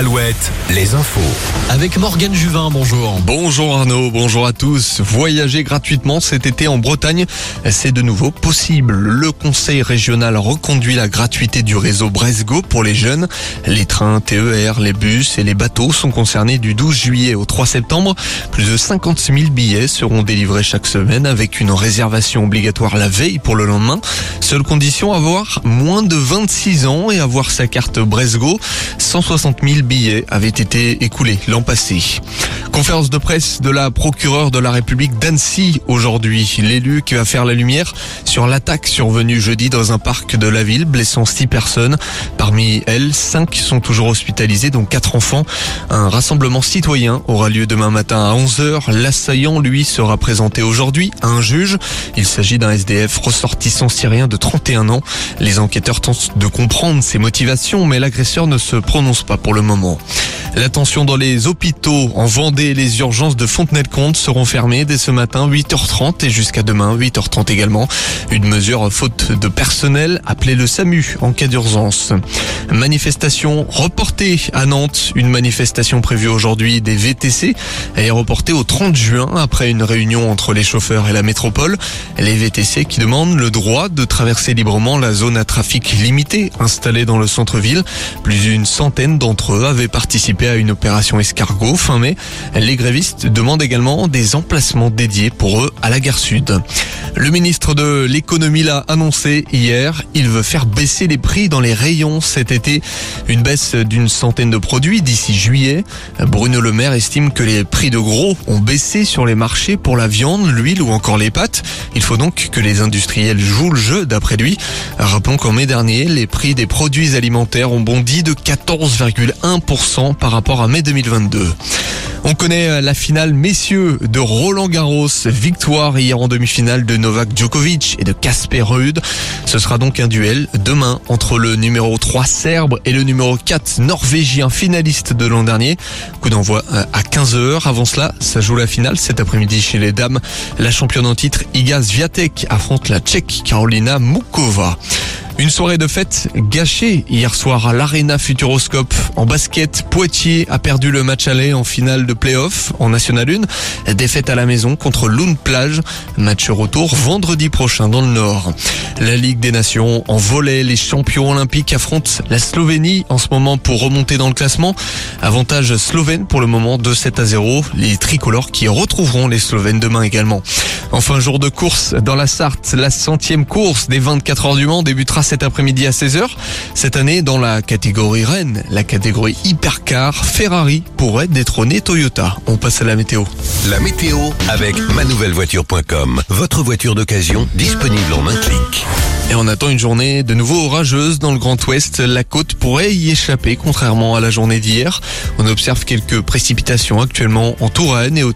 Alouette, les infos. Avec Morgane Juvin, bonjour. Bonjour Arnaud, bonjour à tous. Voyager gratuitement cet été en Bretagne, c'est de nouveau possible. Le conseil régional reconduit la gratuité du réseau Bresgo pour les jeunes. Les trains TER, les bus et les bateaux sont concernés du 12 juillet au 3 septembre. Plus de 50 000 billets seront délivrés chaque semaine avec une réservation obligatoire la veille pour le lendemain. Seule condition, avoir moins de 26 ans et avoir sa carte Bresgo. 160 000 billets avaient été écoulés l'an passé. Conférence de presse de la procureure de la République d'Annecy aujourd'hui. L'élu qui va faire la lumière sur l'attaque survenue jeudi dans un parc de la ville, blessant six personnes. Parmi elles, cinq sont toujours hospitalisées, dont quatre enfants. Un rassemblement citoyen aura lieu demain matin à 11h. L'assaillant, lui, sera présenté aujourd'hui à un juge. Il s'agit d'un SDF ressortissant syrien de 31 ans. Les enquêteurs tentent de comprendre ses motivations, mais l'agresseur ne se prononce pas pour le moment. も、L'attention dans les hôpitaux en Vendée, les urgences de Fontenay-le-Comte seront fermées dès ce matin 8h30 et jusqu'à demain 8h30 également. Une mesure faute de personnel, appelez le SAMU en cas d'urgence. Manifestation reportée à Nantes. Une manifestation prévue aujourd'hui des VTC est reportée au 30 juin après une réunion entre les chauffeurs et la métropole. Les VTC qui demandent le droit de traverser librement la zone à trafic limité installée dans le centre-ville. Plus d'une centaine d'entre eux avaient participé à une opération escargot fin mai. Les grévistes demandent également des emplacements dédiés pour eux à la gare sud. Le ministre de l'économie l'a annoncé hier. Il veut faire baisser les prix dans les rayons cet été. Une baisse d'une centaine de produits d'ici juillet. Bruno Le Maire estime que les prix de gros ont baissé sur les marchés pour la viande, l'huile ou encore les pâtes. Il faut donc que les industriels jouent le jeu d'après lui. Rappelons qu'en mai dernier, les prix des produits alimentaires ont bondi de 14,1% par rapport à mai 2022. On connaît la finale messieurs de Roland Garros. Victoire hier en demi-finale de Novak Djokovic et de Casper Ruud. Ce sera donc un duel demain entre le numéro 3 serbe et le numéro 4 norvégien finaliste de l'an dernier. Coup d'envoi à 15h. Avant cela, ça joue la finale cet après-midi chez les dames. La championne en titre Iga Swiatek affronte la tchèque Carolina Mukova. Une soirée de fête gâchée hier soir à l'Arena Futuroscope. En basket, Poitiers a perdu le match aller en finale de play-off en National 1. Défaite à la maison contre Lune Plage. Match retour vendredi prochain dans le Nord. La Ligue des Nations en volet, les champions olympiques affrontent la Slovénie en ce moment pour remonter dans le classement. Avantage slovène pour le moment de 7 à 0. Les tricolores qui retrouveront les Slovènes demain également. Enfin, jour de course dans la Sarthe. La centième course des 24 heures du Mans débutera cet après-midi à 16h. Cette année, dans la catégorie Rennes, la catégorie hypercar, Ferrari pourrait détrôner Toyota. On passe à la météo. La météo avec manouvellevoiture.com. Votre voiture d'occasion disponible en un clic. Et on attend une journée de nouveau orageuse dans le Grand Ouest. La côte pourrait y échapper, contrairement à la journée d'hier. On observe quelques précipitations actuellement en Touraine et autour